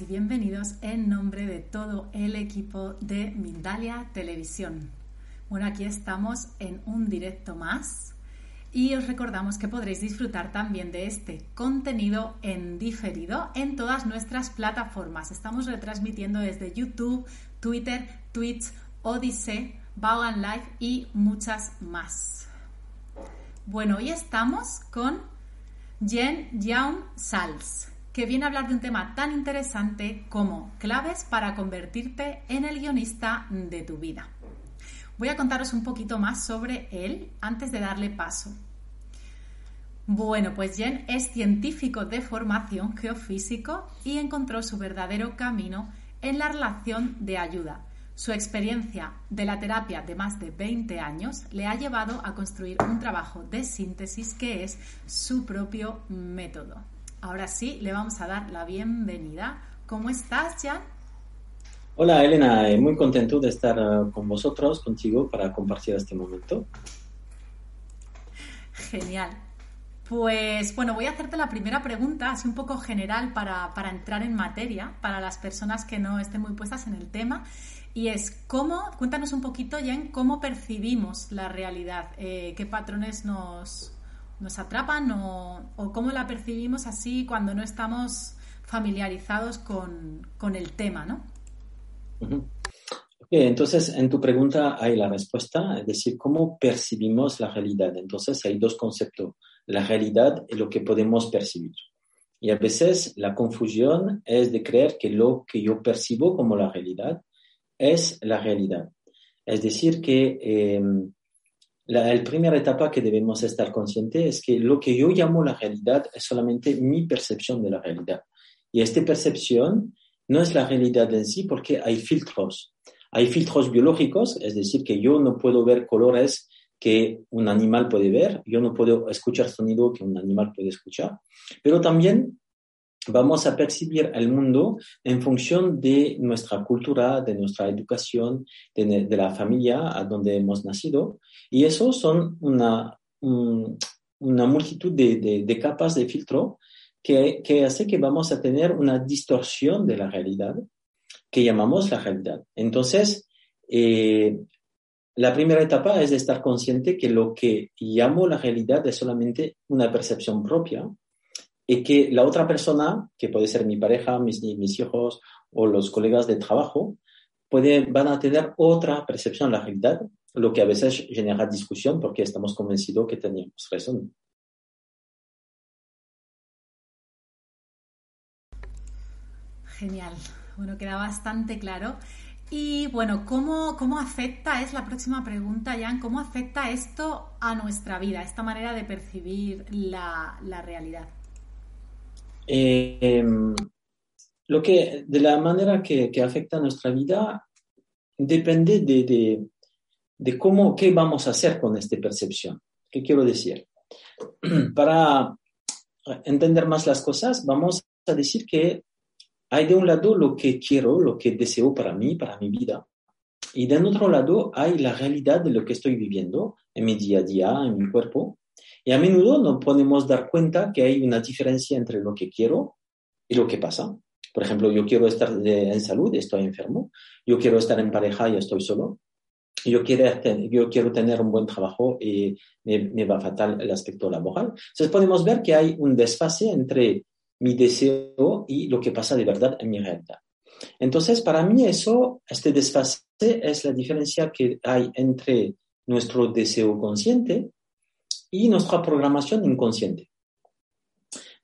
y bienvenidos en nombre de todo el equipo de Mindalia Televisión. Bueno, aquí estamos en un directo más y os recordamos que podréis disfrutar también de este contenido en diferido en todas nuestras plataformas. Estamos retransmitiendo desde YouTube, Twitter, Twitch, Odyssey, Vaughan Live y muchas más. Bueno, hoy estamos con Jen Young Sals que viene a hablar de un tema tan interesante como claves para convertirte en el guionista de tu vida. Voy a contaros un poquito más sobre él antes de darle paso. Bueno, pues Jen es científico de formación geofísico y encontró su verdadero camino en la relación de ayuda. Su experiencia de la terapia de más de 20 años le ha llevado a construir un trabajo de síntesis que es su propio método. Ahora sí, le vamos a dar la bienvenida. ¿Cómo estás, Jan? Hola, Elena. Eh, muy contento de estar eh, con vosotros, contigo, para compartir este momento. Genial. Pues bueno, voy a hacerte la primera pregunta, así un poco general para, entrar en materia, para las personas que no estén muy puestas en el tema. Y es, ¿cómo, cuéntanos un poquito, Jen, cómo percibimos la realidad? Eh, ¿Qué patrones nos, nos atrapan o, cómo la percibimos así cuando no estamos familiarizados con, el tema, ¿no? entonces, en tu pregunta hay la respuesta, es decir, ¿cómo percibimos la realidad? Entonces, hay dos conceptos, la realidad y lo que podemos percibir. Y a veces la confusión es de creer que lo que yo percibo como la realidad es la realidad. Es decir, que eh, la, primera etapa que debemos estar conscientes es que lo que yo llamo la realidad es solamente mi percepción de la realidad. Y esta percepción no es la realidad en sí porque hay filtros. Hay filtros biológicos, es decir, que yo no puedo ver colores que un animal puede ver, yo no puedo escuchar sonido que un animal puede escuchar, pero también vamos a percibir el mundo en función de nuestra cultura, de nuestra educación, de, la familia a donde hemos nacido. Y eso son una, una multitud de, capas de filtro que, que, hace que vamos a tener una distorsión de la realidad que llamamos la realidad. Entonces, eh, la primera etapa es estar consciente que lo que llamo la realidad es solamente una percepción propia y que la otra persona, que puede ser mi pareja, mis, mis hijos o los colegas de trabajo, puede, van a tener otra percepción de la realidad, lo que a veces genera discusión porque estamos convencidos que teníamos razón. Genial. Bueno, queda bastante claro. Y bueno, ¿cómo, ¿cómo, afecta, es la próxima pregunta, Jan, cómo afecta esto a nuestra vida, esta manera de percibir la, la realidad? Eh, lo que, de la manera que, afecta a nuestra vida depende de, de, cómo, qué vamos a hacer con esta percepción. ¿Qué quiero decir? Para entender más las cosas, vamos a decir que hay de un lado lo que quiero, lo que deseo para mí, para mi vida, y de otro lado hay la realidad de lo que estoy viviendo en mi día a día, en mi cuerpo, y a menudo no podemos dar cuenta que hay una diferencia entre lo que quiero y lo que pasa. Por ejemplo, yo quiero estar en salud, estoy enfermo. Yo quiero estar en pareja y estoy solo. Yo quiero, yo quiero tener un buen trabajo y me, va fatal el aspecto laboral. Entonces podemos ver que hay un desfase entre mi deseo y lo que pasa de verdad en mi realidad. Entonces, para mí eso, este desfase es la diferencia que hay entre nuestro deseo consciente y nuestra programación inconsciente.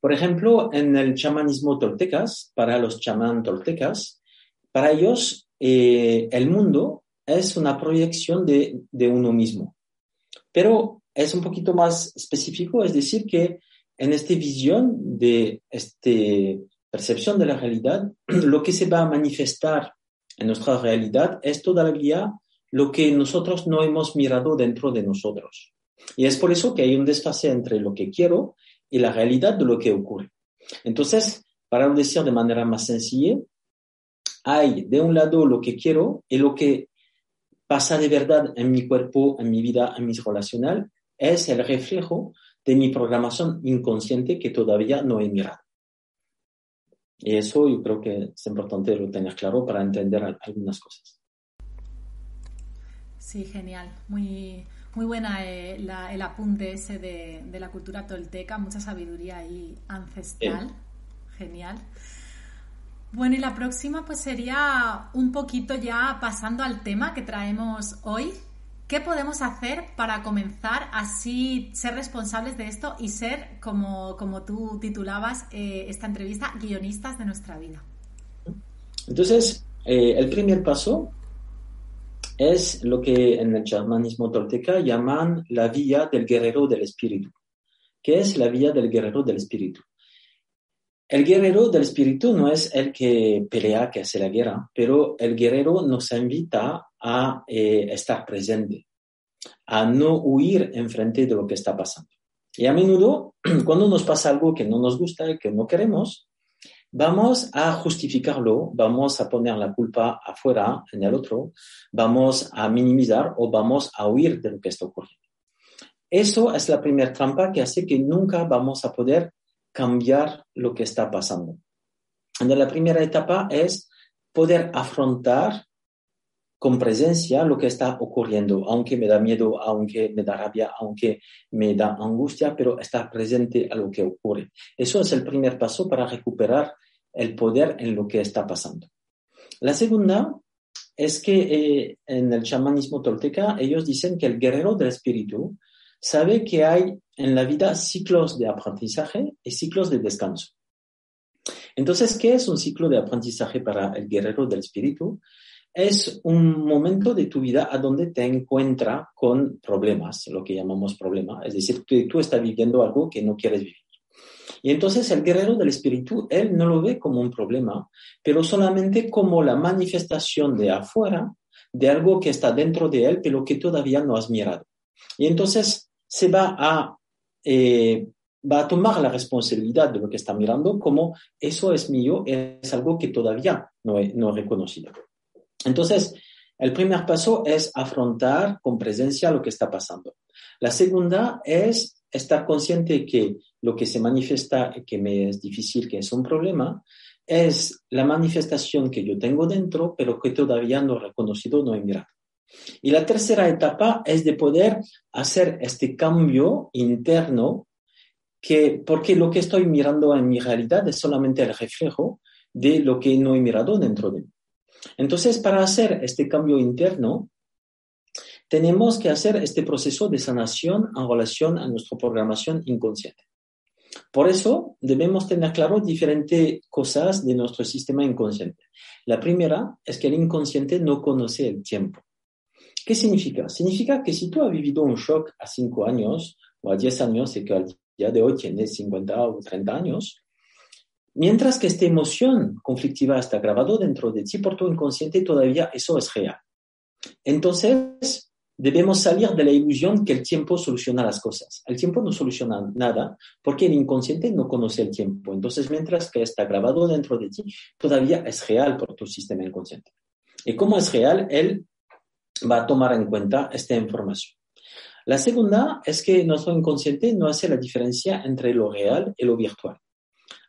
Por ejemplo, en el chamanismo toltecas, para los chamán toltecas, para ellos eh, el mundo es una proyección de, de, uno mismo. Pero es un poquito más específico, es decir, que en esta visión de esta percepción de la realidad, lo que se va a manifestar en nuestra realidad es todavía lo que nosotros no hemos mirado dentro de nosotros. Y es por eso que hay un desfase entre lo que quiero y la realidad de lo que ocurre. Entonces, para decir de manera más sencilla, hay de un lado lo que quiero y lo que pasa de verdad en mi cuerpo, en mi vida, en mi relacional, es el reflejo de mi programación inconsciente que todavía no he mirado. Y eso yo creo que es importante lo tener claro para entender algunas cosas. Sí, genial. Muy, muy buena eh, el apunte ese de, la cultura tolteca, mucha sabiduría ahí ancestral. Genial. Bueno, y la próxima pues sería un poquito ya pasando al tema que traemos hoy. ¿Qué podemos hacer para comenzar así ser responsables de esto y ser, como, como tú titulabas eh, esta entrevista, guionistas de nuestra vida? Entonces, eh, el primer paso es lo que en el chamanismo tolteca llaman la vía del guerrero del espíritu. ¿Qué es la vía del guerrero del espíritu? El guerrero del espíritu no es el que pelea, que hace la guerra, pero el guerrero nos invita a eh, estar presente, a no huir enfrente de lo que está pasando. Y a menudo, cuando nos pasa algo que no nos gusta que no queremos, vamos a justificarlo, vamos a poner la culpa afuera, en el otro, vamos a minimizar o vamos a huir de lo que está ocurriendo. Eso es la primera trampa que hace que nunca vamos a poder cambiar lo que está pasando. la primera etapa es poder afrontar con presencia lo que está ocurriendo, aunque me da miedo, aunque me da rabia, aunque me da angustia, pero estar presente a lo que ocurre. Eso es el primer paso para recuperar el poder en lo que está pasando. La segunda es que eh, en el chamanismo tolteca ellos dicen que el guerrero del espíritu sabe que hay en la vida ciclos de aprendizaje y ciclos de descanso. Entonces, ¿qué es un ciclo de aprendizaje para el guerrero del espíritu? Es un momento de tu vida a donde te encuentra con problemas, lo que llamamos problema, es decir, que tú estás viviendo algo que no quieres vivir. Y entonces el guerrero del espíritu, él no lo ve como un problema, pero solamente como la manifestación de afuera de algo que está dentro de él, pero que todavía no has mirado. Y entonces se va a, eh, va a tomar la responsabilidad de lo que está mirando como eso es mío, es algo que todavía no he, no he reconocido. Entonces, el primer paso es afrontar con presencia lo que está pasando. La segunda es estar consciente que lo que se manifiesta, que me es difícil, que es un problema, es la manifestación que yo tengo dentro, pero que todavía no he reconocido, no he mirado. Y la tercera etapa es de poder hacer este cambio interno, que, porque lo que estoy mirando en mi realidad es solamente el reflejo de lo que no he mirado dentro de mí. Entonces, para hacer este cambio interno, tenemos que hacer este proceso de sanación en relación a nuestra programación inconsciente. Por eso debemos tener claro diferentes cosas de nuestro sistema inconsciente. La primera es que el inconsciente no conoce el tiempo. ¿Qué significa? Significa que si tú has vivido un shock a 5 años o a 10 años y que al día de hoy tienes 50 o 30 años, mientras que esta emoción conflictiva está grabado dentro de ti por tu inconsciente, todavía eso es real. Entonces, debemos salir de la ilusión que el tiempo soluciona las cosas. El tiempo no soluciona nada porque el inconsciente no conoce el tiempo. Entonces, mientras que está grabado dentro de ti, todavía es real por tu sistema inconsciente. Y como es real, él va a tomar en cuenta esta información. La segunda es que nuestro inconsciente no hace la diferencia entre lo real y lo virtual.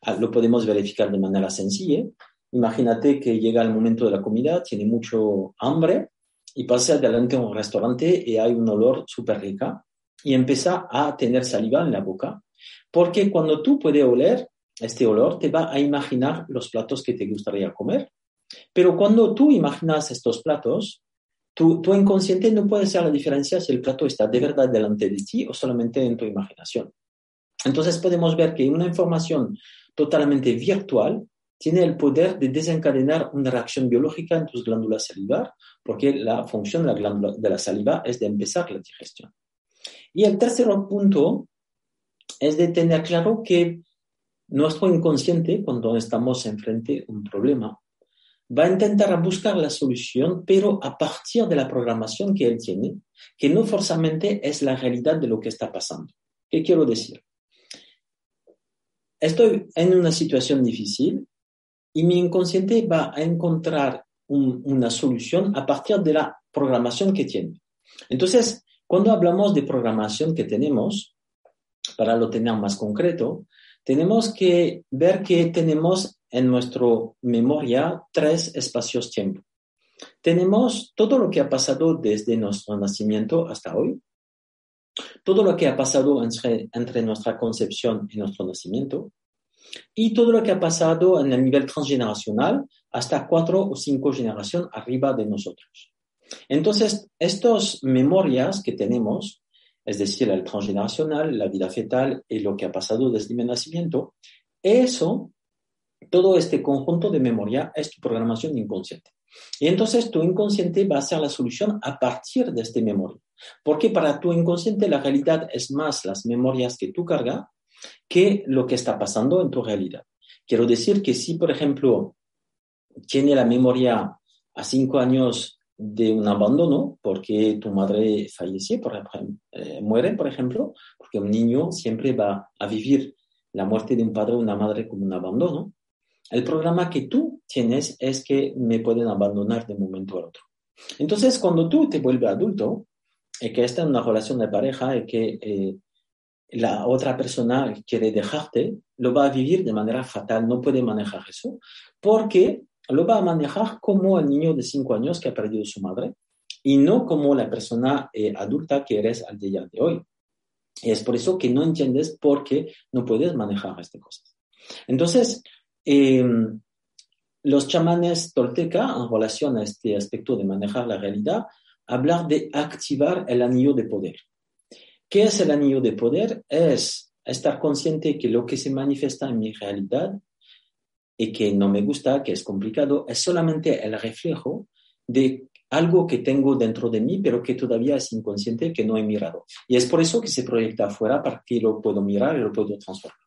Ah, lo podemos verificar de manera sencilla. Imagínate que llega el momento de la comida, tiene mucho hambre y pasa adelante a un restaurante y hay un olor súper rica y empieza a tener saliva en la boca. Porque cuando tú puedes oler este olor, te va a imaginar los platos que te gustaría comer. Pero cuando tú imaginas estos platos, tu, inconsciente no puede hacer la diferencia si el plato está de verdad delante de ti o solamente en tu imaginación. Entonces podemos ver que una información totalmente virtual tiene el poder de desencadenar una reacción biológica en tus glándulas salivar, porque la función de la glándula de la saliva es de empezar la digestión. Y el tercer punto es de tener claro que nuestro inconsciente, cuando estamos enfrente a un problema, va a intentar buscar la solución, pero a partir de la programación que él tiene, que no forzamente es la realidad de lo que está pasando. ¿Qué quiero decir? Estoy en una situación difícil y mi inconsciente va a encontrar una solución a partir de la programación que tiene. Entonces, cuando hablamos de programación que tenemos, para lo tener más concreto, tenemos que ver que tenemos en nuestra memoria tres espacios-tiempo. Tenemos todo lo que ha pasado desde nuestro nacimiento hasta hoy, todo lo que ha pasado entre, entre nuestra concepción y nuestro nacimiento, y todo lo que ha pasado en el nivel transgeneracional hasta cuatro o cinco generaciones arriba de nosotros. Entonces, estas memorias que tenemos, es decir, el transgeneracional, la vida fetal y lo que ha pasado desde mi nacimiento, eso, todo este conjunto de memoria es tu programación inconsciente. Y entonces tu inconsciente va a ser la solución a partir de esta memoria. Porque para tu inconsciente la realidad es más las memorias que tú cargas que lo que está pasando en tu realidad. Quiero decir que si, por ejemplo, tiene la memoria a cinco años de un abandono, porque tu madre falleció, por ejemplo, eh, muere, por ejemplo, porque un niño siempre va a vivir la muerte de un padre o una madre como un abandono, el programa que tú tienes es que me pueden abandonar de un momento al otro. Entonces, cuando tú te vuelves adulto, y que estás en una relación de pareja y que eh, la otra persona quiere dejarte, lo va a vivir de manera fatal, no puede manejar eso, porque lo va a manejar como el niño de cinco años que ha perdido su madre y no como la persona eh, adulta que eres al día de hoy. Y es por eso que no entiendes por qué no puedes manejar estas cosas. Entonces, em, los chamanes tolteca, en relación a este aspecto de manejar la realidad, hablan de activar el anillo de poder. ¿Qué es el anillo de poder? Es estar consciente que lo que se manifiesta en mi realidad y que no me gusta, que es complicado, es solamente el reflejo de algo que tengo dentro de mí, pero que todavía es inconsciente, que no he mirado. Y es por eso que se proyecta afuera para que lo puedo mirar y lo puedo transformar.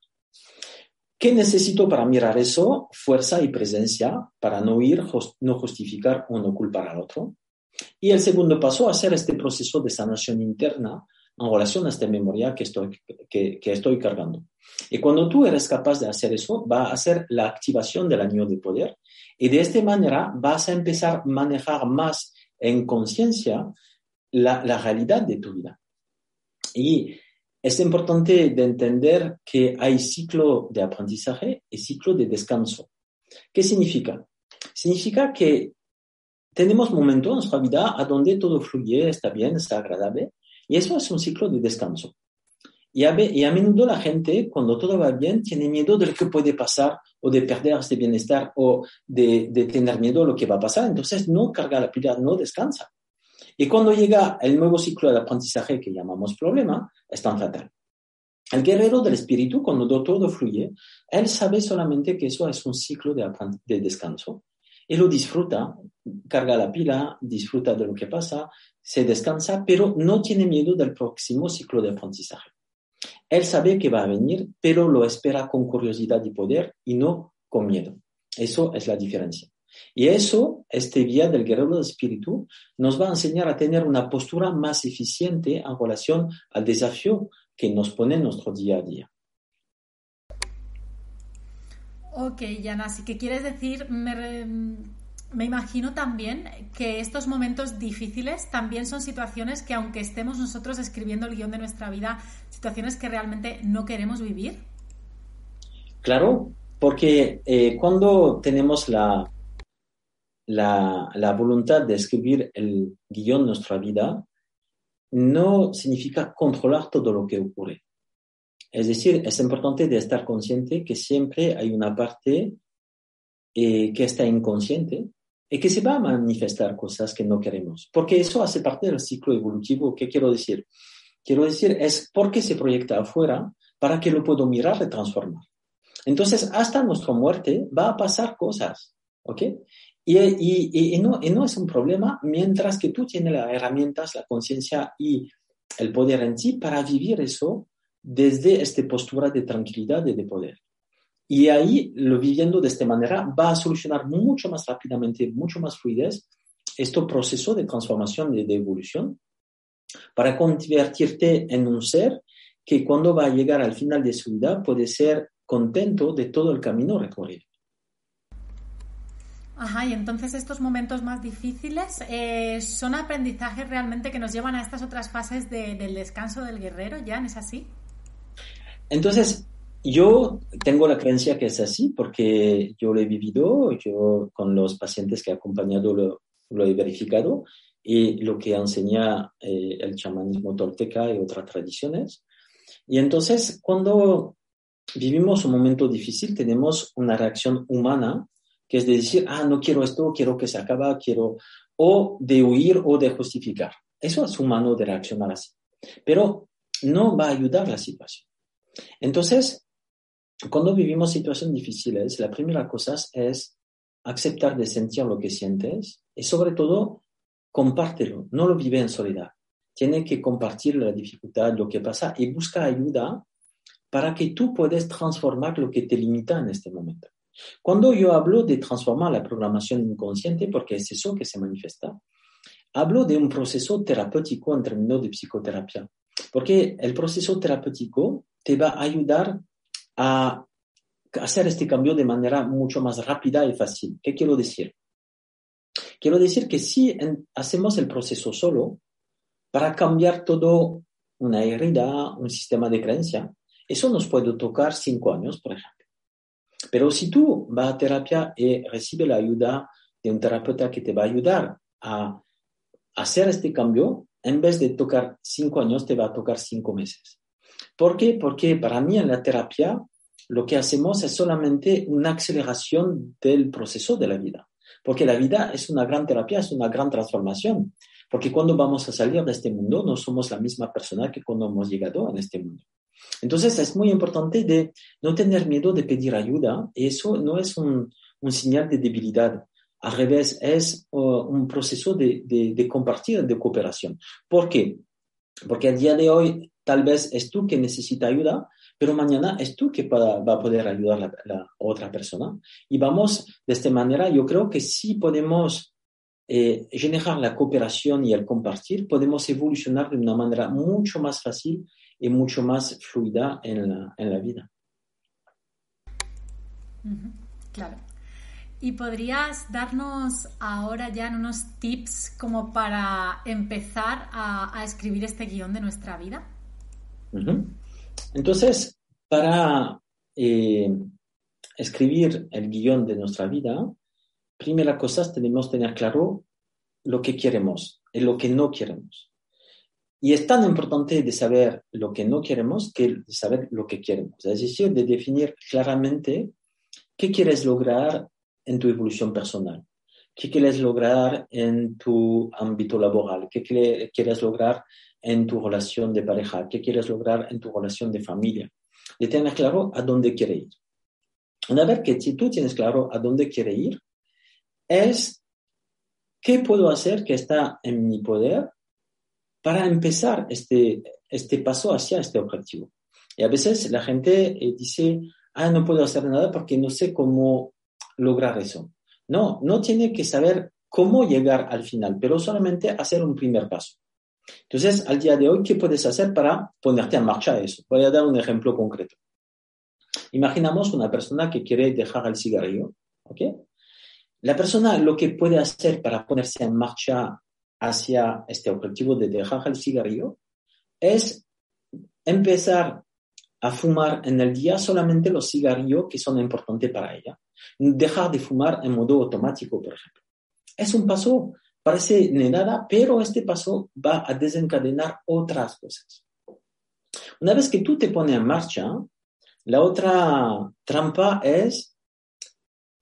¿Qué necesito para mirar eso? Fuerza y presencia para no ir, no justificar o no culpar al otro. Y el segundo paso, hacer este proceso de sanación interna en relación a esta memoria que estoy, que, que estoy cargando. Y cuando tú eres capaz de hacer eso, va a ser la activación del anillo de poder y de esta manera vas a empezar a manejar más en conciencia la, la, realidad de tu vida. Y es importante de entender que hay ciclo de aprendizaje y ciclo de descanso. ¿Qué significa? Significa que tenemos momentos en nuestra vida a donde todo fluye, está bien, está agradable, y eso es un ciclo de descanso. Y a, y a, menudo la gente, cuando todo va bien, tiene miedo de lo que puede pasar o de perder este bienestar o de, de tener miedo a lo que va a pasar. Entonces no carga la pila, no descansa. Y cuando llega el nuevo ciclo de aprendizaje que llamamos problema, es tan fatal. El guerrero del espíritu, cuando todo fluye, él sabe solamente que eso es un ciclo de, de descanso y lo disfruta, carga la pila, disfruta de lo que pasa, se descansa, pero no tiene miedo del próximo ciclo de aprendizaje. Él sabe que va a venir, pero lo espera con curiosidad y poder y no con miedo. Eso es la diferencia. Y eso, este vía del guerrero del espíritu, nos va a enseñar a tener una postura más eficiente en relación al desafío que nos pone nuestro día a día. Ok, Yana, así que quieres decir, me, imagino también que estos momentos difíciles también son situaciones que aunque estemos nosotros escribiendo el guion de nuestra vida, situaciones que realmente no queremos vivir. Claro, porque eh, cuando tenemos la, la, voluntad de escribir el guion de nuestra vida, no significa controlar todo lo que ocurre. Es decir, es importante de estar consciente que siempre hay una parte eh, que está inconsciente y que se va a manifestar cosas que no queremos, porque eso hace parte del ciclo evolutivo. ¿Qué quiero decir? Quiero decir, es porque se proyecta afuera para que lo puedo mirar y transformar. Entonces, hasta nuestra muerte va a pasar cosas, ¿ok? Y, y, y, no, y no es un problema mientras que tú tienes las herramientas, la conciencia y el poder en ti para vivir eso desde esta postura de tranquilidad y de poder. Y ahí, lo viviendo de esta manera, va a solucionar mucho más rápidamente, mucho más fluidez, este proceso de transformación y de evolución para convertirte en un ser que cuando va a llegar al final de su vida puede ser contento de todo el camino recorrido. Ajá, y entonces estos momentos más difíciles eh, son aprendizajes realmente que nos llevan a estas otras fases del descanso del guerrero, ¿ya? ¿Es así? Entonces, yo tengo la creencia que es así porque yo lo he vivido, yo con los pacientes que he acompañado lo, lo he verificado y lo que enseña eh, el chamanismo tolteca y otras tradiciones. Y entonces, cuando vivimos un momento difícil, tenemos una reacción humana, que es de decir, ah, no quiero esto, quiero que se acabe, quiero, o de huir o de justificar. Eso es humano de reaccionar así. Pero no va a ayudar la situación. Entonces, cuando vivimos situaciones difíciles, la primera cosa es aceptar de sentir lo que sientes y sobre todo compártelo, no lo vive en soledad. Tiene que compartir la dificultad, lo que pasa y busca ayuda para que tú puedas transformar lo que te limita en este momento. Cuando yo hablo de transformar la programación inconsciente, porque es eso que se manifiesta, hablo de un proceso terapéutico en términos de psicoterapia, porque el proceso terapéutico te va a ayudar a hacer este cambio de manera mucho más rápida y fácil. ¿Qué quiero decir? Quiero decir que si hacemos el proceso solo, para cambiar todo una herida, un sistema de creencia, eso nos puede tocar cinco años, por ejemplo. Pero si tú vas a terapia y recibes la ayuda de un terapeuta que te va a ayudar a hacer este cambio, en vez de tocar cinco años, te va a tocar cinco meses. ¿Por qué? Porque para mí en la terapia lo que hacemos es solamente una aceleración del proceso de la vida. Porque la vida es una gran terapia, es una gran transformación. Porque cuando vamos a salir de este mundo, no somos la misma persona que cuando hemos llegado a este mundo. Entonces es muy importante de no tener miedo de pedir ayuda. Eso no es un, un señal de debilidad. Al revés, es un proceso de, de, de compartir, de cooperación. ¿Por qué? Porque a día de hoy tal vez es tú que necesita ayuda, pero mañana es tú que va, a poder ayudar a la, otra persona. Y vamos, de esta manera, yo creo que si podemos eh, generar la cooperación y el compartir, podemos evolucionar de una manera mucho más fácil y mucho más fluida en la, vida. Claro. ¿Y podrías darnos ahora ya unos tips como para empezar a, a escribir este guion de nuestra vida? Entonces, para eh, escribir el guion de nuestra vida, primera cosa tenemos que tener claro lo que queremos y lo que no queremos. Y es tan importante de saber lo que no queremos que saber lo que queremos. Es decir, de definir claramente qué quieres lograr en tu evolución personal, qué quieres lograr en tu ámbito laboral, qué quieres lograr en tu relación de pareja, qué quieres lograr en tu relación de familia, de tener claro a dónde quiere ir. Una vez que tú tienes claro a dónde quiere ir, es qué puedo hacer que está en mi poder para empezar este, este paso hacia este objetivo. Y a veces la gente eh, dice, ah, no puedo hacer nada porque no sé cómo lograr eso. No, no tiene que saber cómo llegar al final, pero solamente hacer un primer paso. Entonces, al día de hoy, ¿qué puedes hacer para ponerte en marcha eso? Voy a dar un ejemplo concreto. Imaginamos una persona que quiere dejar el cigarrillo, ¿ok? La persona lo que puede hacer para ponerse en marcha hacia este objetivo de dejar el cigarrillo es empezar a fumar en el día solamente los cigarrillos que son importantes para ella. Dejar de fumar en modo automático, por ejemplo. Es un paso Parece nada, pero este paso va a desencadenar otras cosas. Una vez que tú te pones en marcha, la otra trampa es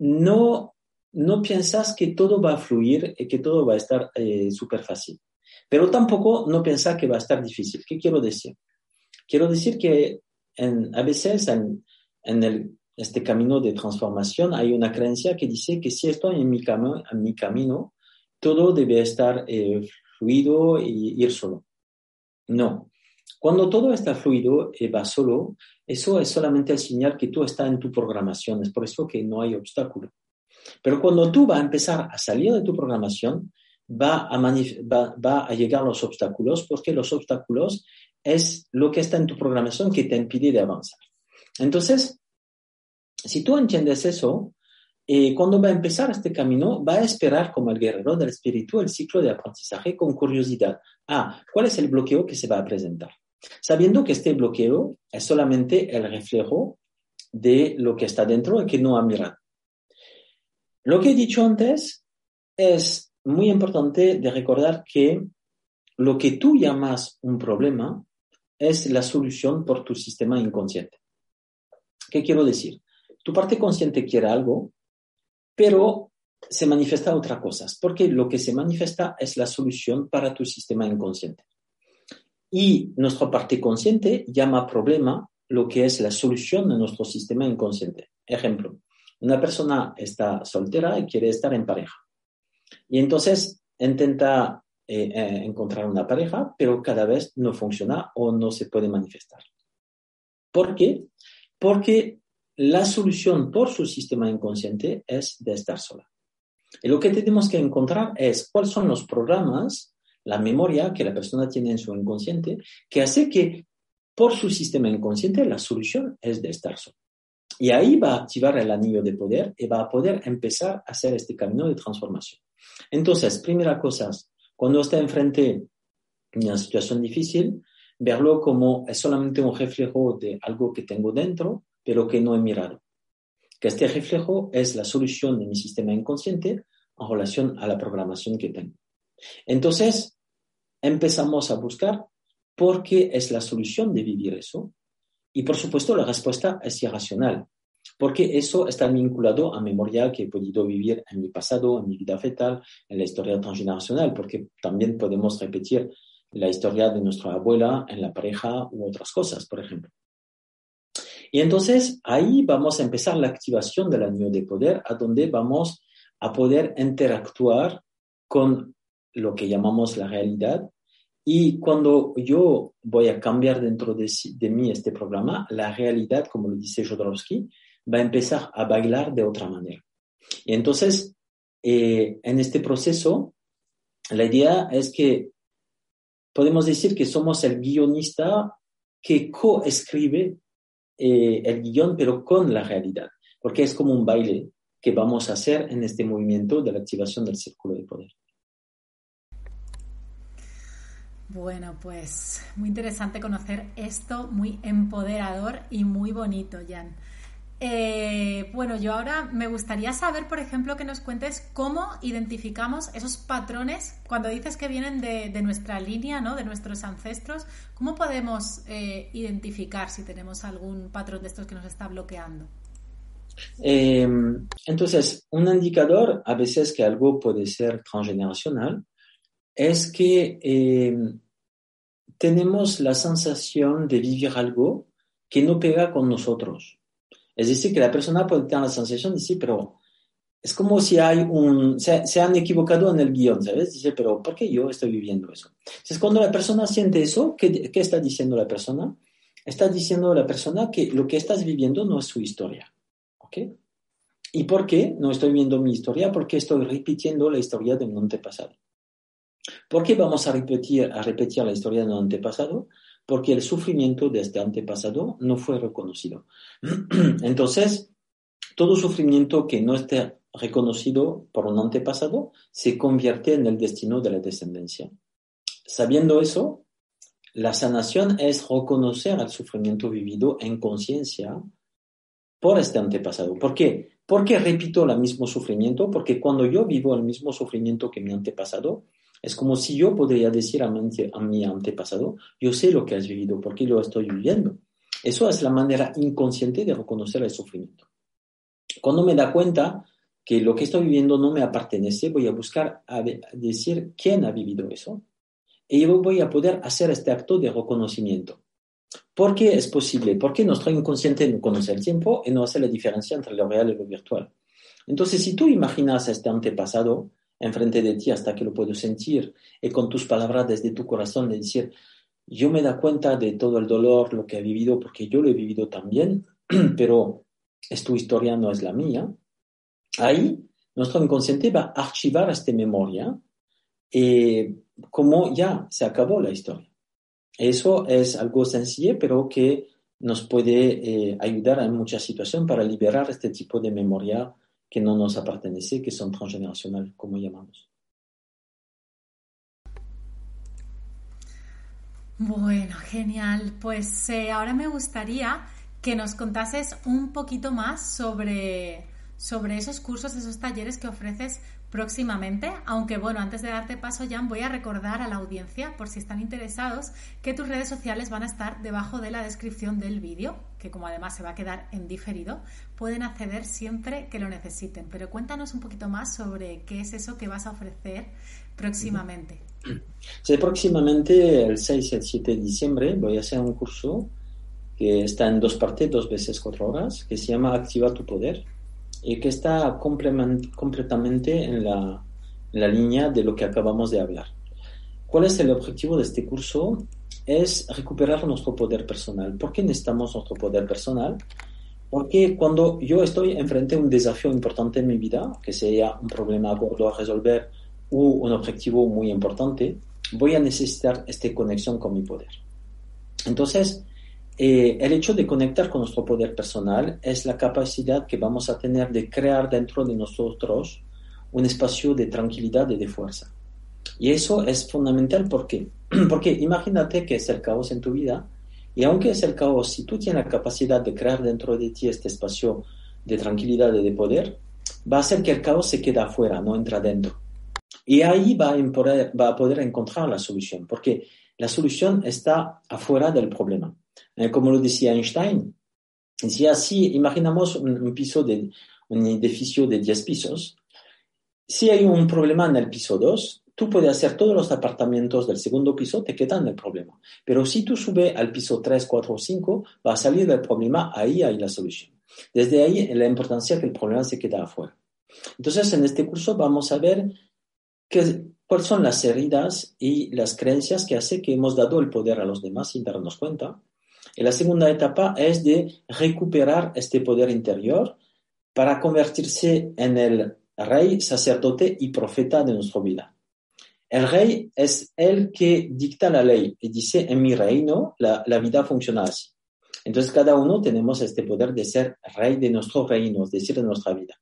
no, no piensas que todo va a fluir y que todo va a estar eh, súper fácil. Pero tampoco no piensas que va a estar difícil. ¿Qué quiero decir? Quiero decir que en, a veces en, en este camino de transformación hay una creencia que dice que si estoy en mi, en mi camino, todo debe estar eh, fluido y ir solo. No. Cuando todo está fluido y va solo, eso es solamente el señal que tú estás en tu programación. Es por eso que no hay obstáculo. Pero cuando tú vas a empezar a salir de tu programación, va a, va a llegar los obstáculos, porque los obstáculos es lo que está en tu programación que te impide de avanzar. Entonces, si tú entiendes eso, y cuando va a empezar este camino, va a esperar como el guerrero del espíritu el ciclo de aprendizaje con curiosidad. Ah, ¿cuál es el bloqueo que se va a presentar? Sabiendo que este bloqueo es solamente el reflejo de lo que está dentro y que no ha mirado. Lo que he dicho antes es muy importante de recordar que lo que tú llamas un problema es la solución por tu sistema inconsciente. ¿Qué quiero decir? Tu parte consciente quiere algo, pero se manifiesta otra cosa, porque lo que se manifiesta es la solución para tu sistema inconsciente. Y nuestra parte consciente llama problema lo que es la solución de nuestro sistema inconsciente. Ejemplo, una persona está soltera y quiere estar en pareja. Y entonces intenta eh, eh, encontrar una pareja, pero cada vez no funciona o no se puede manifestar. ¿Por qué? Porque la solución por su sistema inconsciente es de estar sola. Y lo que tenemos que encontrar es cuáles son los programas, la memoria que la persona tiene en su inconsciente, que hace que por su sistema inconsciente la solución es de estar sola. Y ahí va a activar el anillo de poder y va a poder empezar a hacer este camino de transformación. Entonces, primera cosa, cuando está enfrente de una situación difícil, verlo como es solamente un reflejo de algo que tengo dentro, pero que no he mirado. Que este reflejo es la solución de mi sistema inconsciente en relación a la programación que tengo. Entonces, empezamos a buscar por qué es la solución de vivir eso. Y por supuesto, la respuesta es irracional porque eso está vinculado a memoria que he podido vivir en mi pasado, en mi vida fetal, en la historia transgeneracional, porque también podemos repetir la historia de nuestra abuela en la pareja u otras cosas, por ejemplo. Y entonces ahí vamos a empezar la activación del anillo de poder, a donde vamos a poder interactuar con lo que llamamos la realidad. Y cuando yo voy a cambiar dentro de, de mí este programa, la realidad, como lo dice Jodorowsky, va a empezar a bailar de otra manera. Y entonces, eh, en este proceso, la idea es que podemos decir que somos el guionista que coescribe eh, el guion, pero con la realidad, porque es como un baile que vamos a hacer en este movimiento de la activación del círculo de poder. Bueno, pues muy interesante conocer esto, muy empoderador y muy bonito, Jan. Eh, bueno, yo ahora me gustaría saber, por ejemplo, que nos cuentes cómo identificamos esos patrones cuando dices que vienen de, nuestra línea, ¿no? de nuestros ancestros. ¿Cómo podemos eh, identificar si tenemos algún patrón de estos que nos está bloqueando? Eh, entonces, un indicador a veces que algo puede ser transgeneracional es que tenemos la sensación de vivir algo que no pega con nosotros. Es decir, que la persona puede tener la sensación de sí, pero es como si hay un, se, han equivocado en el guion, ¿sabes? Dice, pero ¿por qué yo estoy viviendo eso? Entonces, cuando la persona siente eso, ¿qué, ¿qué, está diciendo la persona? Está diciendo la persona que lo que estás viviendo no es su historia, ¿ok? ¿Y por qué no estoy viendo mi historia? Porque estoy repitiendo la historia de un antepasado. ¿Por qué vamos a repetir, a repetir la historia de un antepasado? Porque el sufrimiento de este antepasado no fue reconocido. Entonces, todo sufrimiento que no esté reconocido por un antepasado se convierte en el destino de la descendencia. Sabiendo eso, la sanación es reconocer el sufrimiento vivido en conciencia por este antepasado. ¿Por qué? Porque repito el mismo sufrimiento, porque cuando yo vivo el mismo sufrimiento que mi antepasado, es como si yo podría decir a mi, antepasado, yo sé lo que has vivido, porque lo estoy viviendo. Eso es la manera inconsciente de reconocer el sufrimiento. Cuando me da cuenta que lo que estoy viviendo no me pertenece, voy a buscar a decir quién ha vivido eso. Y yo voy a poder hacer este acto de reconocimiento. ¿Por qué es posible? Porque nuestro inconsciente no conoce el tiempo y no hace la diferencia entre lo real y lo virtual. Entonces, si tú imaginas a este antepasado, enfrente de ti hasta que lo puedo sentir y con tus palabras desde tu corazón de decir, yo me da cuenta de todo el dolor, lo que he vivido, porque yo lo he vivido también, pero es tu historia, no es la mía. Ahí nuestro inconsciente va a archivar esta memoria y como ya se acabó la historia. Eso es algo sencillo, pero que nos puede eh, ayudar en muchas situaciones para liberar este tipo de memoria que no nos pertenece, que son transgeneracionales, como llamamos. Bueno, genial. Pues eh, ahora me gustaría que nos contases un poquito más sobre, sobre esos cursos, esos talleres que ofreces próximamente. Aunque bueno, antes de darte paso, Jan, voy a recordar a la audiencia, por si están interesados, que tus redes sociales van a estar debajo de la descripción del vídeo, que como además se va a quedar en diferido, pueden acceder siempre que lo necesiten. Pero cuéntanos un poquito más sobre qué es eso que vas a ofrecer próximamente. Sí, próximamente el 6 y el 7 de diciembre voy a hacer un curso que está en dos partes, dos veces cuatro horas, que se llama Activa tu Poder y que está completamente en la, en la línea de lo que acabamos de hablar. ¿Cuál es el objetivo de este curso? Es recuperar nuestro poder personal. ¿Por qué necesitamos nuestro poder personal? Porque cuando yo estoy enfrente a un desafío importante en mi vida, que sea un problema gordo a resolver o un objetivo muy importante, voy a necesitar esta conexión con mi poder. Entonces, eh, el hecho de conectar con nuestro poder personal es la capacidad que vamos a tener de crear dentro de nosotros un espacio de tranquilidad y de fuerza. Y eso es fundamental porque, porque imagínate que es el caos en tu vida y aunque es el caos, si tú tienes la capacidad de crear dentro de ti este espacio de tranquilidad y de poder, va a hacer que el caos se quede afuera, no entra dentro. Y ahí va a, poder, va a poder encontrar la solución, porque la solución está afuera del problema. Eh, como lo decía Einstein, decía, si imaginamos un, piso de un edificio de 10 pisos, si hay un problema en el piso 2, tú puedes hacer todos los apartamentos del segundo piso, te quedan el problema. Pero si tú subes al piso 3, 4 o 5, va a salir del problema, ahí hay la solución. Desde ahí la importancia que el problema se queda afuera. Entonces, en este curso vamos a ver cuáles son las heridas y las creencias que hace que hemos dado el poder a los demás sin darnos cuenta y la segunda etapa es de recuperar este poder interior para convertirse en el rey, sacerdote y profeta de nuestra vida. El rey es el que dicta la ley y dice, en mi reino la, vida funciona así. Entonces cada uno tenemos este poder de ser rey de nuestro reino, es decir, de nuestra vida.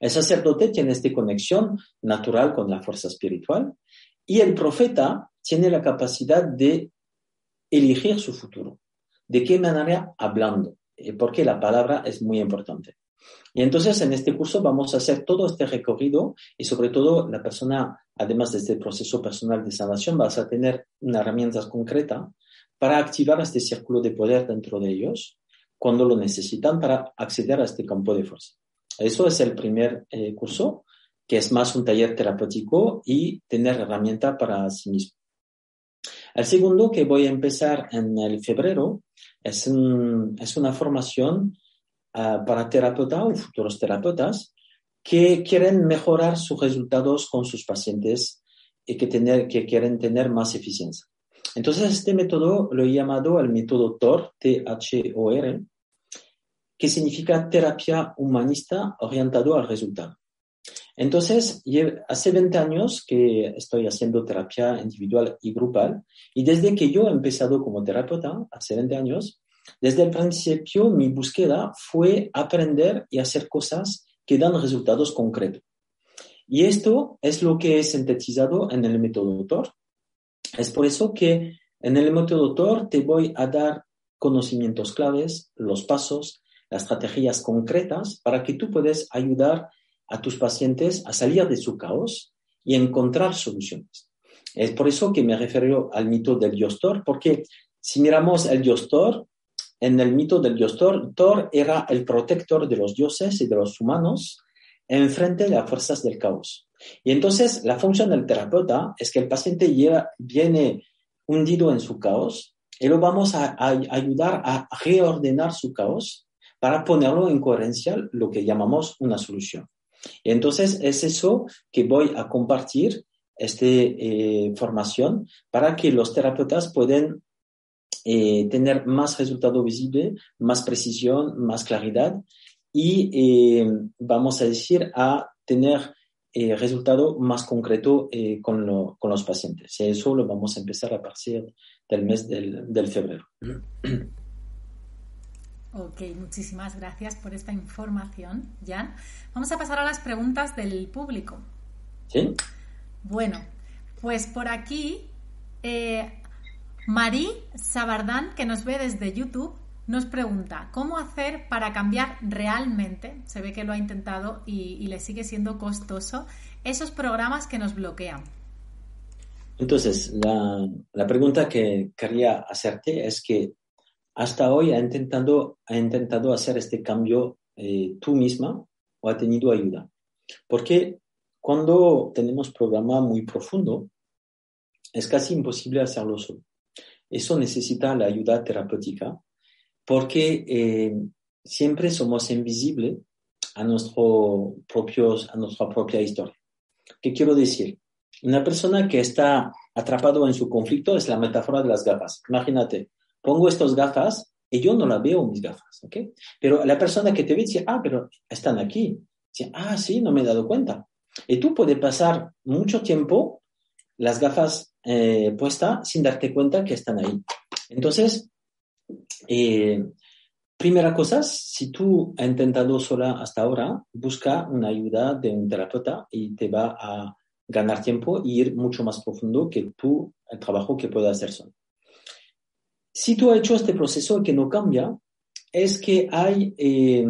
El sacerdote tiene esta conexión natural con la fuerza espiritual y el profeta tiene la capacidad de elegir su futuro. ¿De qué manera? Hablando, eh, porque la palabra es muy importante. Y entonces en este curso vamos a hacer todo este recorrido y sobre todo la persona, además de este proceso personal de sanación, vas a tener una herramienta concreta para activar este círculo de poder dentro de ellos cuando lo necesitan para acceder a este campo de fuerza. Eso es el primer eh, curso, que es más un taller terapéutico y tener herramienta para sí mismo. El segundo que voy a empezar en el febrero es, es una formación ah, para terapeutas o futuros terapeutas que quieren mejorar sus resultados con sus pacientes y que, tener, que quieren tener más eficiencia. Entonces, este método lo he llamado el método TOR, T-H-O-R, que significa terapia humanista orientado al resultado. Entonces, hace 20 años que estoy haciendo terapia individual y grupal y desde que yo he empezado como terapeuta, hace 20 años, desde el principio mi búsqueda fue aprender y hacer cosas que dan resultados concretos. Y esto es lo que he sintetizado en el método TOR. Es por eso que en el método TOR te voy a dar conocimientos claves, los pasos, las estrategias concretas para que tú puedas ayudar a tus pacientes a salir de su caos y encontrar soluciones. Es por eso que me refiero al mito del dios Thor, porque si miramos el dios Thor, en el mito del dios Thor, Thor era el protector de los dioses y de los humanos en frente de las fuerzas del caos. Y entonces la función del terapeuta es que el paciente viene hundido en su caos y lo vamos a ayudar a reordenar su caos para ponerlo en coherencia, lo que llamamos una solución. Entonces es eso que voy a compartir, esta eh, formación, para que los terapeutas puedan eh, tener más resultado visible, más precisión, más claridad y eh, vamos a decir a tener resultado más concreto con, los pacientes. Eso lo vamos a empezar a partir del mes del, del febrero. Ok, muchísimas gracias por esta información, Jan. Vamos a pasar a las preguntas del público. ¿Sí? Bueno, pues por aquí, eh, Marí Sabardán, que nos ve desde YouTube, nos pregunta, ¿cómo hacer para cambiar realmente? Se ve que lo ha intentado y, le sigue siendo costoso esos programas que nos bloquean. Entonces, la, pregunta que quería hacerte es que hasta hoy ha intentado, ha intentado hacer este cambio eh, tú misma o ha tenido ayuda. Porque cuando tenemos programa muy profundo, es casi imposible hacerlo solo. Eso necesita la ayuda terapéutica porque eh, siempre somos invisibles a, nuestro propios, a nuestra propia historia. ¿Qué quiero decir? Una persona que está atrapado en su conflicto es la metáfora de las gafas. Imagínate, pongo estas gafas y yo no la veo mis gafas, ¿ok? Pero la persona que te ve dice, ah, pero están aquí. Dice, ah, sí, no me he dado cuenta. Y tú puedes pasar mucho tiempo las gafas eh, puestas sin darte cuenta que están ahí. Entonces, eh, primera cosa, si tú has intentado sola hasta ahora, busca una ayuda de un terapeuta y te va a ganar tiempo y ir mucho más profundo que tú, el trabajo que puedes hacer solo. Si tú has hecho este proceso que no cambia, es que hay eh,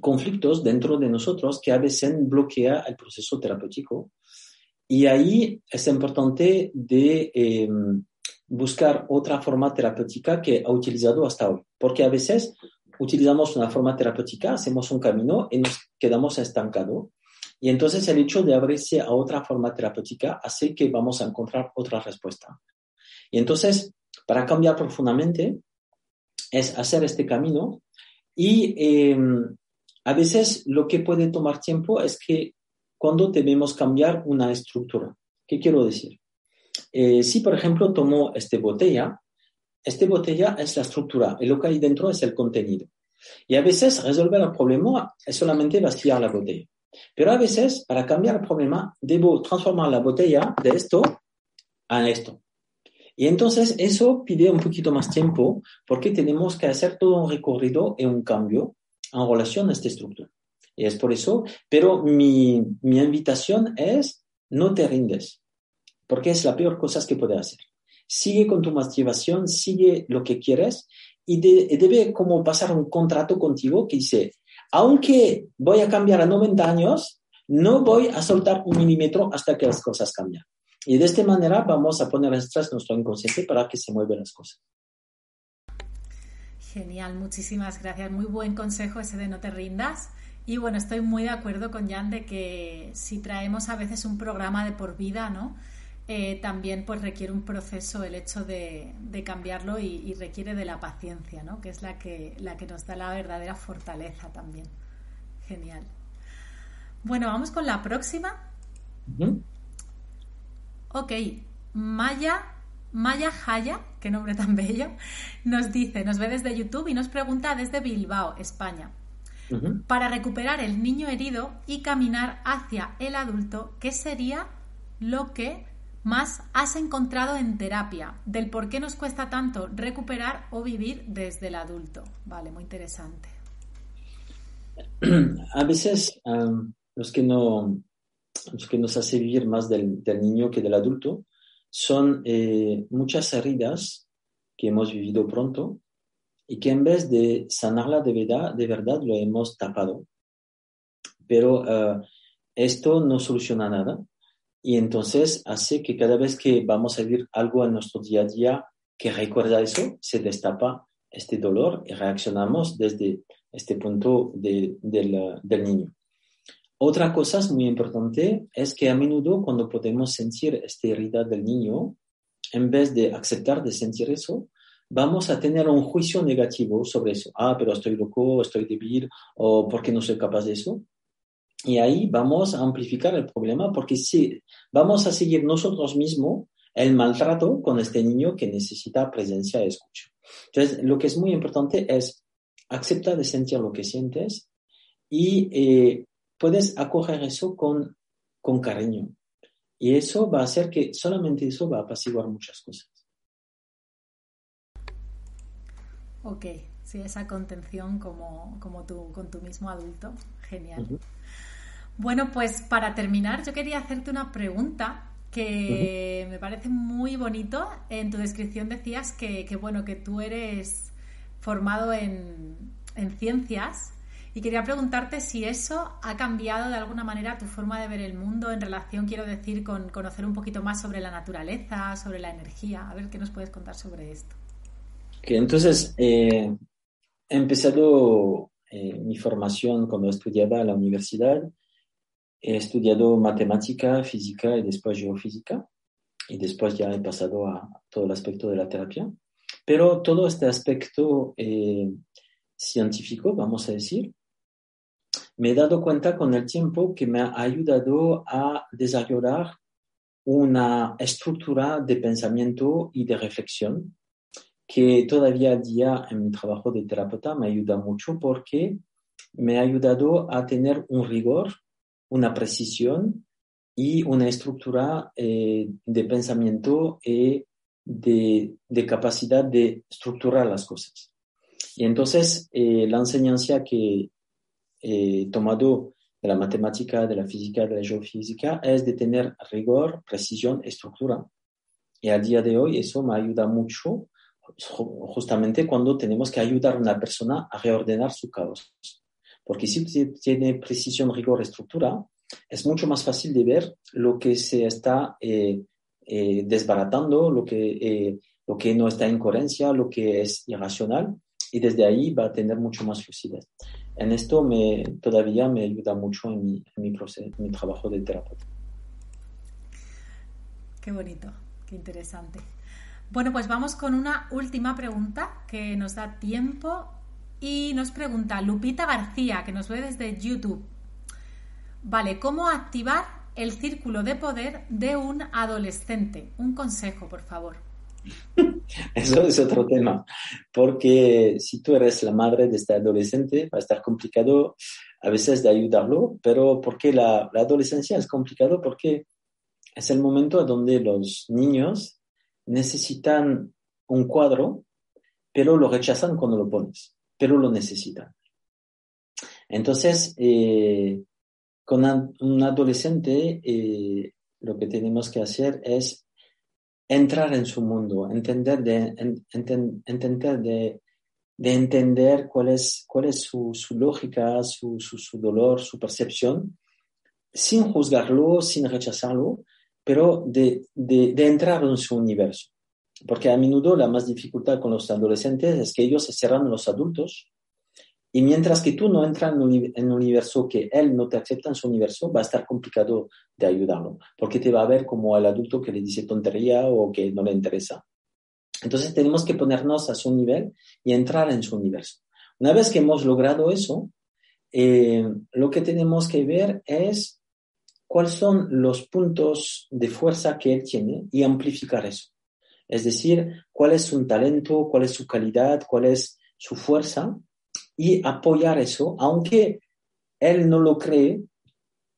conflictos dentro de nosotros que a veces bloquea el proceso terapéutico y ahí es importante de eh, buscar otra forma terapéutica que ha utilizado hasta hoy, porque a veces utilizamos una forma terapéutica, hacemos un camino y nos quedamos estancados. Y entonces el hecho de abrirse a otra forma terapéutica hace que vamos a encontrar otra respuesta. Y entonces, para cambiar profundamente, es hacer este camino y eh, a veces lo que puede tomar tiempo es que cuando debemos cambiar una estructura. ¿Qué quiero decir? Eh, si, por ejemplo, tomo esta botella, esta botella es la estructura y lo que hay dentro es el contenido. Y a veces resolver el problema es solamente vaciar la botella. Pero a veces, para cambiar el problema, debo transformar la botella de esto a esto. Y entonces eso pide un poquito más tiempo porque tenemos que hacer todo un recorrido y un cambio en relación a esta estructura. Y es por eso, pero mi, mi invitación es no te rindes, porque es la peor cosa que puedes hacer. Sigue con tu motivación, sigue lo que quieres y debe como pasar un contrato contigo que dice, aunque voy a cambiar a 90 años, no voy a soltar un milímetro hasta que las cosas cambien. Y de esta manera vamos a poner estrés en nuestro inconsciente para que se muevan las cosas. Genial, muchísimas gracias. Muy buen consejo ese de no te rindas. Y bueno, estoy muy de acuerdo con Jan de que si traemos a veces un programa de por vida, ¿no? Eh, también pues requiere un proceso el hecho de, cambiarlo y, requiere de la paciencia, ¿no? Que es la que, la que nos da la verdadera fortaleza también. Genial. Bueno, vamos con la próxima. Ok, Maya Maya Jaya, qué nombre tan bello, nos dice, nos ve desde YouTube y nos pregunta desde Bilbao, España. Para recuperar el niño herido y caminar hacia el adulto, ¿qué sería lo que más has encontrado en terapia? Del por qué nos cuesta tanto recuperar o vivir desde el adulto. Vale, muy interesante. A veces los, que no, que nos hace vivir más del niño que del adulto son eh, muchas heridas que hemos vivido pronto y que en vez de sanarla de verdad, de verdad lo hemos tapado. Pero eh, esto no soluciona nada y entonces hace que cada vez que vamos a vivir algo en nuestro día a día que recuerda eso, se destapa este dolor y reaccionamos desde este punto del, del niño. Otra cosa muy importante es que a menudo cuando podemos sentir esta herida del niño, en vez de aceptar de sentir eso, vamos a tener un juicio negativo sobre eso. Ah, pero estoy loco, estoy débil, o porque no soy capaz de eso. Y ahí vamos a amplificar el problema porque si vamos a seguir nosotros mismos el maltrato con este niño que necesita presencia y escucha. Entonces, lo que es muy importante es aceptar de sentir lo que sientes y eh, puedes acoger eso con, con cariño. Y eso va a hacer que solamente eso va a apaciguar muchas cosas. Ok, sí, esa contención como, como tú, con tu mismo adulto. Genial. Bueno, pues para terminar, yo quería hacerte una pregunta que me parece muy bonito. En tu descripción decías que, que, bueno, que tú eres formado en, en ciencias y quería preguntarte si eso ha cambiado de alguna manera tu forma de ver el mundo en relación, quiero decir, con conocer un poquito más sobre la naturaleza, sobre la energía. A ver qué nos puedes contar sobre esto. Que entonces, eh, he empezado eh, mi formación cuando estudiaba en la universidad. He estudiado matemática, física y después geofísica. Y después ya he pasado a todo el aspecto de la terapia. Pero todo este aspecto eh, científico, vamos a decir, me he dado cuenta con el tiempo que me ha ayudado a desarrollar una estructura de pensamiento y de reflexión que todavía día en mi trabajo de terapeuta me ayuda mucho porque me ha ayudado a tener un rigor, una precisión y una estructura eh, de pensamiento y de, de, capacidad de estructurar las cosas. Y entonces eh, la enseñanza que he tomado de la matemática, de la física, de la geofísica, es de tener rigor, precisión, estructura. Y al día de hoy eso me ayuda mucho justamente cuando tenemos que ayudar a una persona a reordenar su caos. Porque si tiene precisión, rigor, estructura, es mucho más fácil de ver lo que se está eh, eh, desbaratando, lo que, eh, lo que no está en coherencia, lo que es irracional, y desde ahí va a tener mucho más lucidez. En esto me, todavía me ayuda mucho en mi, proceso, en mi trabajo de terapeuta. Qué bonito, qué interesante. Bueno, pues vamos con una última pregunta que nos da tiempo y nos pregunta Lupita García, que nos ve desde YouTube. Vale, ¿cómo activar el círculo de poder de un adolescente? Un consejo, por favor. Eso es otro tema, porque si tú eres la madre de este adolescente, va a estar complicado a veces de ayudarlo, pero porque la, la adolescencia es complicado porque es el momento donde los niños necesitan un cuadro, pero lo rechazan cuando lo pones, pero lo necesitan. Entonces, eh, con un adolescente, eh, lo que tenemos que hacer es entrar en su mundo, entender de, entender de, entender cuál es, cuál es su, lógica, su, su, dolor, su percepción, sin juzgarlo, sin rechazarlo, pero de, de, entrar en su universo. Porque a menudo la más dificultad con los adolescentes es que ellos se cerran los adultos y mientras que tú no entras en un universo que él no te acepta en su universo, va a estar complicado de ayudarlo, porque te va a ver como el adulto que le dice tontería o que no le interesa. Entonces tenemos que ponernos a su nivel y entrar en su universo. Una vez que hemos logrado eso, eh, lo que tenemos que ver es cuáles son los puntos de fuerza que él tiene y amplificar eso. Es decir, cuál es su talento, cuál es su calidad, cuál es su fuerza y apoyar eso, aunque él no lo cree,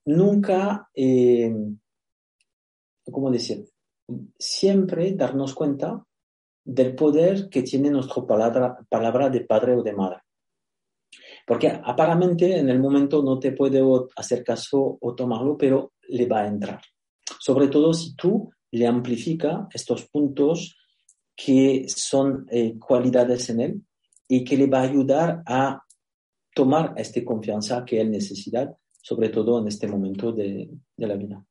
nunca, eh, ¿cómo decir? Siempre darnos cuenta del poder que tiene nuestra palabra, palabra de padre o de madre. Porque aparentemente en el momento no te puede hacer caso o tomarlo, pero le va a entrar. Sobre todo si tú le amplifica estos puntos que son eh, cualidades en él y que le va a ayudar a tomar esta confianza que él necesita, sobre todo en este momento de, de la vida.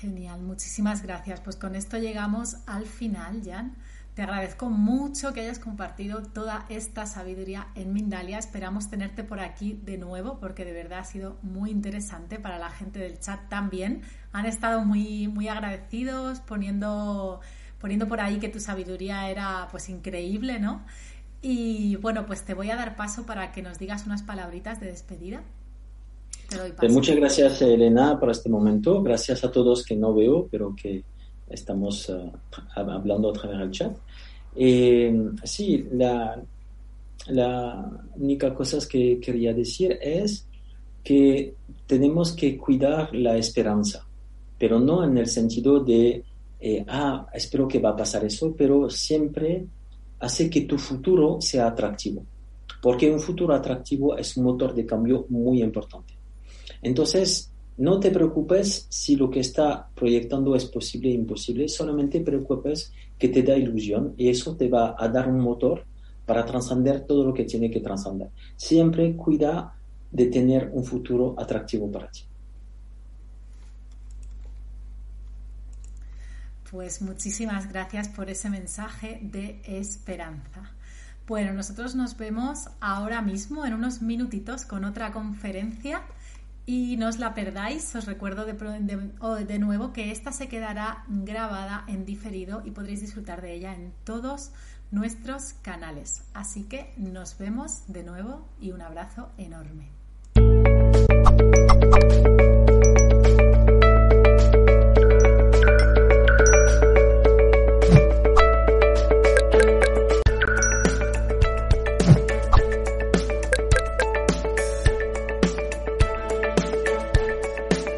Genial, muchísimas gracias. Pues con esto llegamos al final, Jan. Te agradezco mucho que hayas compartido toda esta sabiduría en Mindalia. Esperamos tenerte por aquí de nuevo porque de verdad ha sido muy interesante para la gente del chat también. Han estado muy, muy agradecidos poniendo poniendo por ahí que tu sabiduría era pues increíble, ¿no? Y bueno, pues te voy a dar paso para que nos digas unas palabritas de despedida. Te doy paso. Muchas gracias, Elena, por este momento. Gracias a todos que no veo, pero que estamos uh, hablando a través del chat. Eh, sí, la, la única cosa que quería decir es que tenemos que cuidar la esperanza, pero no en el sentido de eh, ah, espero que va a pasar eso, pero siempre hace que tu futuro sea atractivo, porque un futuro atractivo es un motor de cambio muy importante. Entonces, no te preocupes si lo que está proyectando es posible o imposible, solamente preocupes que te da ilusión y eso te va a dar un motor para trascender todo lo que tiene que trascender. Siempre cuida de tener un futuro atractivo para ti. Pues muchísimas gracias por ese mensaje de esperanza. Bueno, nosotros nos vemos ahora mismo en unos minutitos con otra conferencia y no os la perdáis. Os recuerdo de, nuevo que esta se quedará grabada en diferido y podréis disfrutar de ella en todos nuestros canales. Así que nos vemos de nuevo y un abrazo enorme.